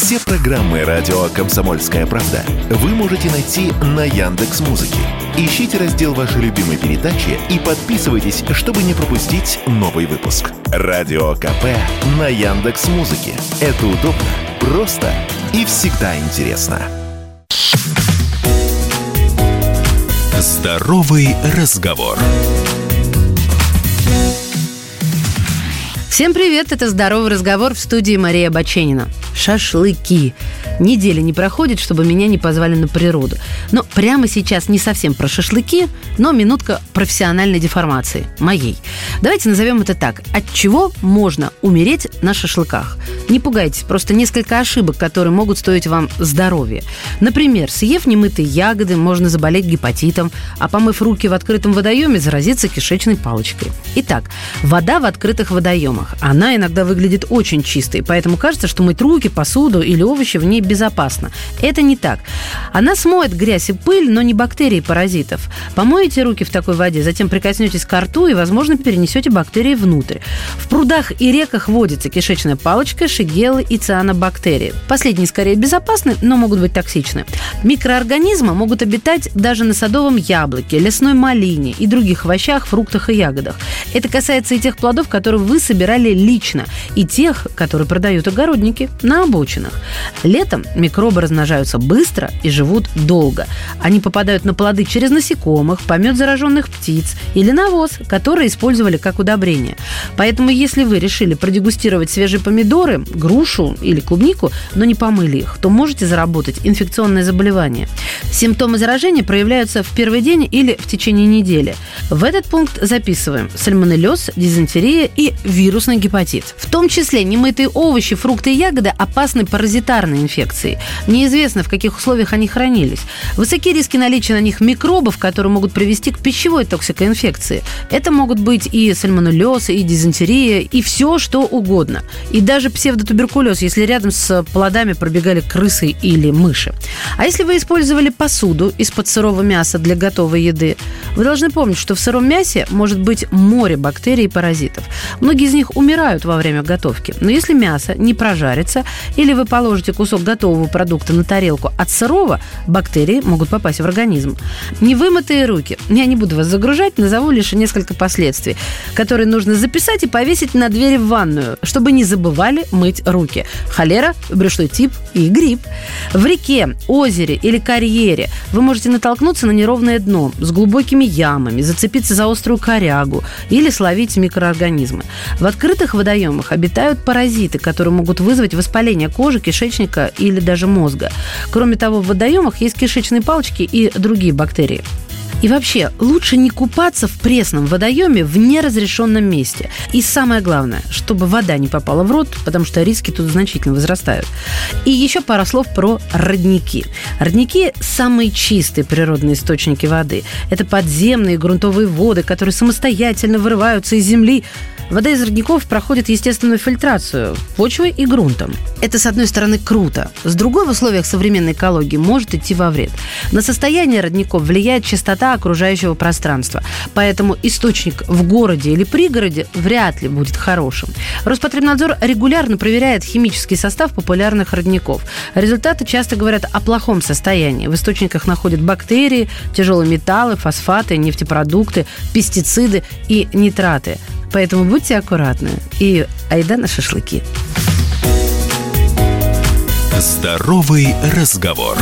Все программы радио Комсомольская правда вы можете найти на Яндекс Музыке. Ищите раздел вашей любимой передачи и подписывайтесь, чтобы не пропустить новый выпуск. Радио КП на Яндекс Музыке. Это удобно, просто и всегда интересно. Здоровый разговор. Всем привет, это «Здоровый разговор» в студии Мария Баченина. Шашлыки. Неделя не проходит, чтобы меня не позвали на природу. Но прямо сейчас не совсем про шашлыки, но минутка профессиональной деформации. Моей. Давайте назовем это так. От чего можно умереть на шашлыках? Не пугайтесь, просто несколько ошибок, которые могут стоить вам здоровья. Например, съев немытые ягоды, можно заболеть гепатитом, а помыв руки в открытом водоеме, заразиться кишечной палочкой. Итак, вода в открытых водоемах. Она иногда выглядит очень чистой, поэтому кажется, что мыть руки, посуду или овощи в ней безопасно. Это не так. Она смоет грязь и пыль, но не бактерии и паразитов. Помоете руки в такой воде, затем прикоснетесь к рту и, возможно, перенесете бактерии внутрь. В прудах и реках водится кишечная палочка, шигелы и цианобактерии. Последние скорее безопасны, но могут быть токсичны. Микроорганизмы могут обитать даже на садовом яблоке, лесной малине и других овощах, фруктах и ягодах. Это касается и тех плодов, которые вы собирали лично, и тех, которые продают огородники на обочинах. Летом микробы размножаются быстро и живут долго. Они попадают на плоды через насекомых, помет зараженных птиц или навоз, которые использовали как удобрение. Поэтому, если вы решили продегустировать свежие помидоры, грушу или клубнику, но не помыли их, то можете заработать инфекционное заболевание. Симптомы заражения проявляются в первый день или в течение недели. В этот пункт записываем сальмонеллез, дизентерия и вирусный гепатит. В том числе немытые овощи, фрукты и ягоды опасны паразитарной инфекцией. Неизвестно, в каких условиях они хранились. Высокие риски наличия на них микробов, которые могут привести к пищевой токсикоинфекции. Это могут быть и сальмонеллез, и дизентерия, и все, что угодно. И даже псевдотуберкулез, если рядом с плодами пробегали крысы или мыши. А если вы использовали посуду из-под сырого мяса для готовой еды, вы должны помнить, что в сыром мясе может быть море бактерий и паразитов. Многие из них умирают во время готовки. Но если мясо не прожарится или вы положите кусок готового продукта на тарелку от сырого, бактерии могут попасть в организм. Невымытые руки. Я не буду вас загружать, назову лишь несколько последствий, которые нужно записать и повесить на двери в ванную, чтобы не забывали мыть руки. Холера, брюшной тип и грипп. В реке, озере или карьере вы можете натолкнуться на неровное дно с глубокими ямами, зацепиться за острую корягу или словить микроорганизмы. В открытых водоемах обитают паразиты, которые могут вызвать воспаление кожи, кишечника или даже мозга. Кроме того, в водоемах есть кишечные палочки и другие бактерии. И вообще, лучше не купаться в пресном водоеме в неразрешенном месте. И самое главное, чтобы вода не попала в рот, потому что риски тут значительно возрастают. И еще пара слов про родники. Родники – самые чистые природные источники воды. Это подземные грунтовые воды, которые самостоятельно вырываются из земли, Вода из родников проходит естественную фильтрацию почвой и грунтом. Это, с одной стороны, круто. С другой, в условиях современной экологии может идти во вред. На состояние родников влияет частота окружающего пространства. Поэтому источник в городе или пригороде вряд ли будет хорошим. Роспотребнадзор регулярно проверяет химический состав популярных родников. Результаты часто говорят о плохом состоянии. В источниках находят бактерии, тяжелые металлы, фосфаты, нефтепродукты, пестициды и нитраты. Поэтому будьте аккуратны. И айда на шашлыки. Здоровый разговор.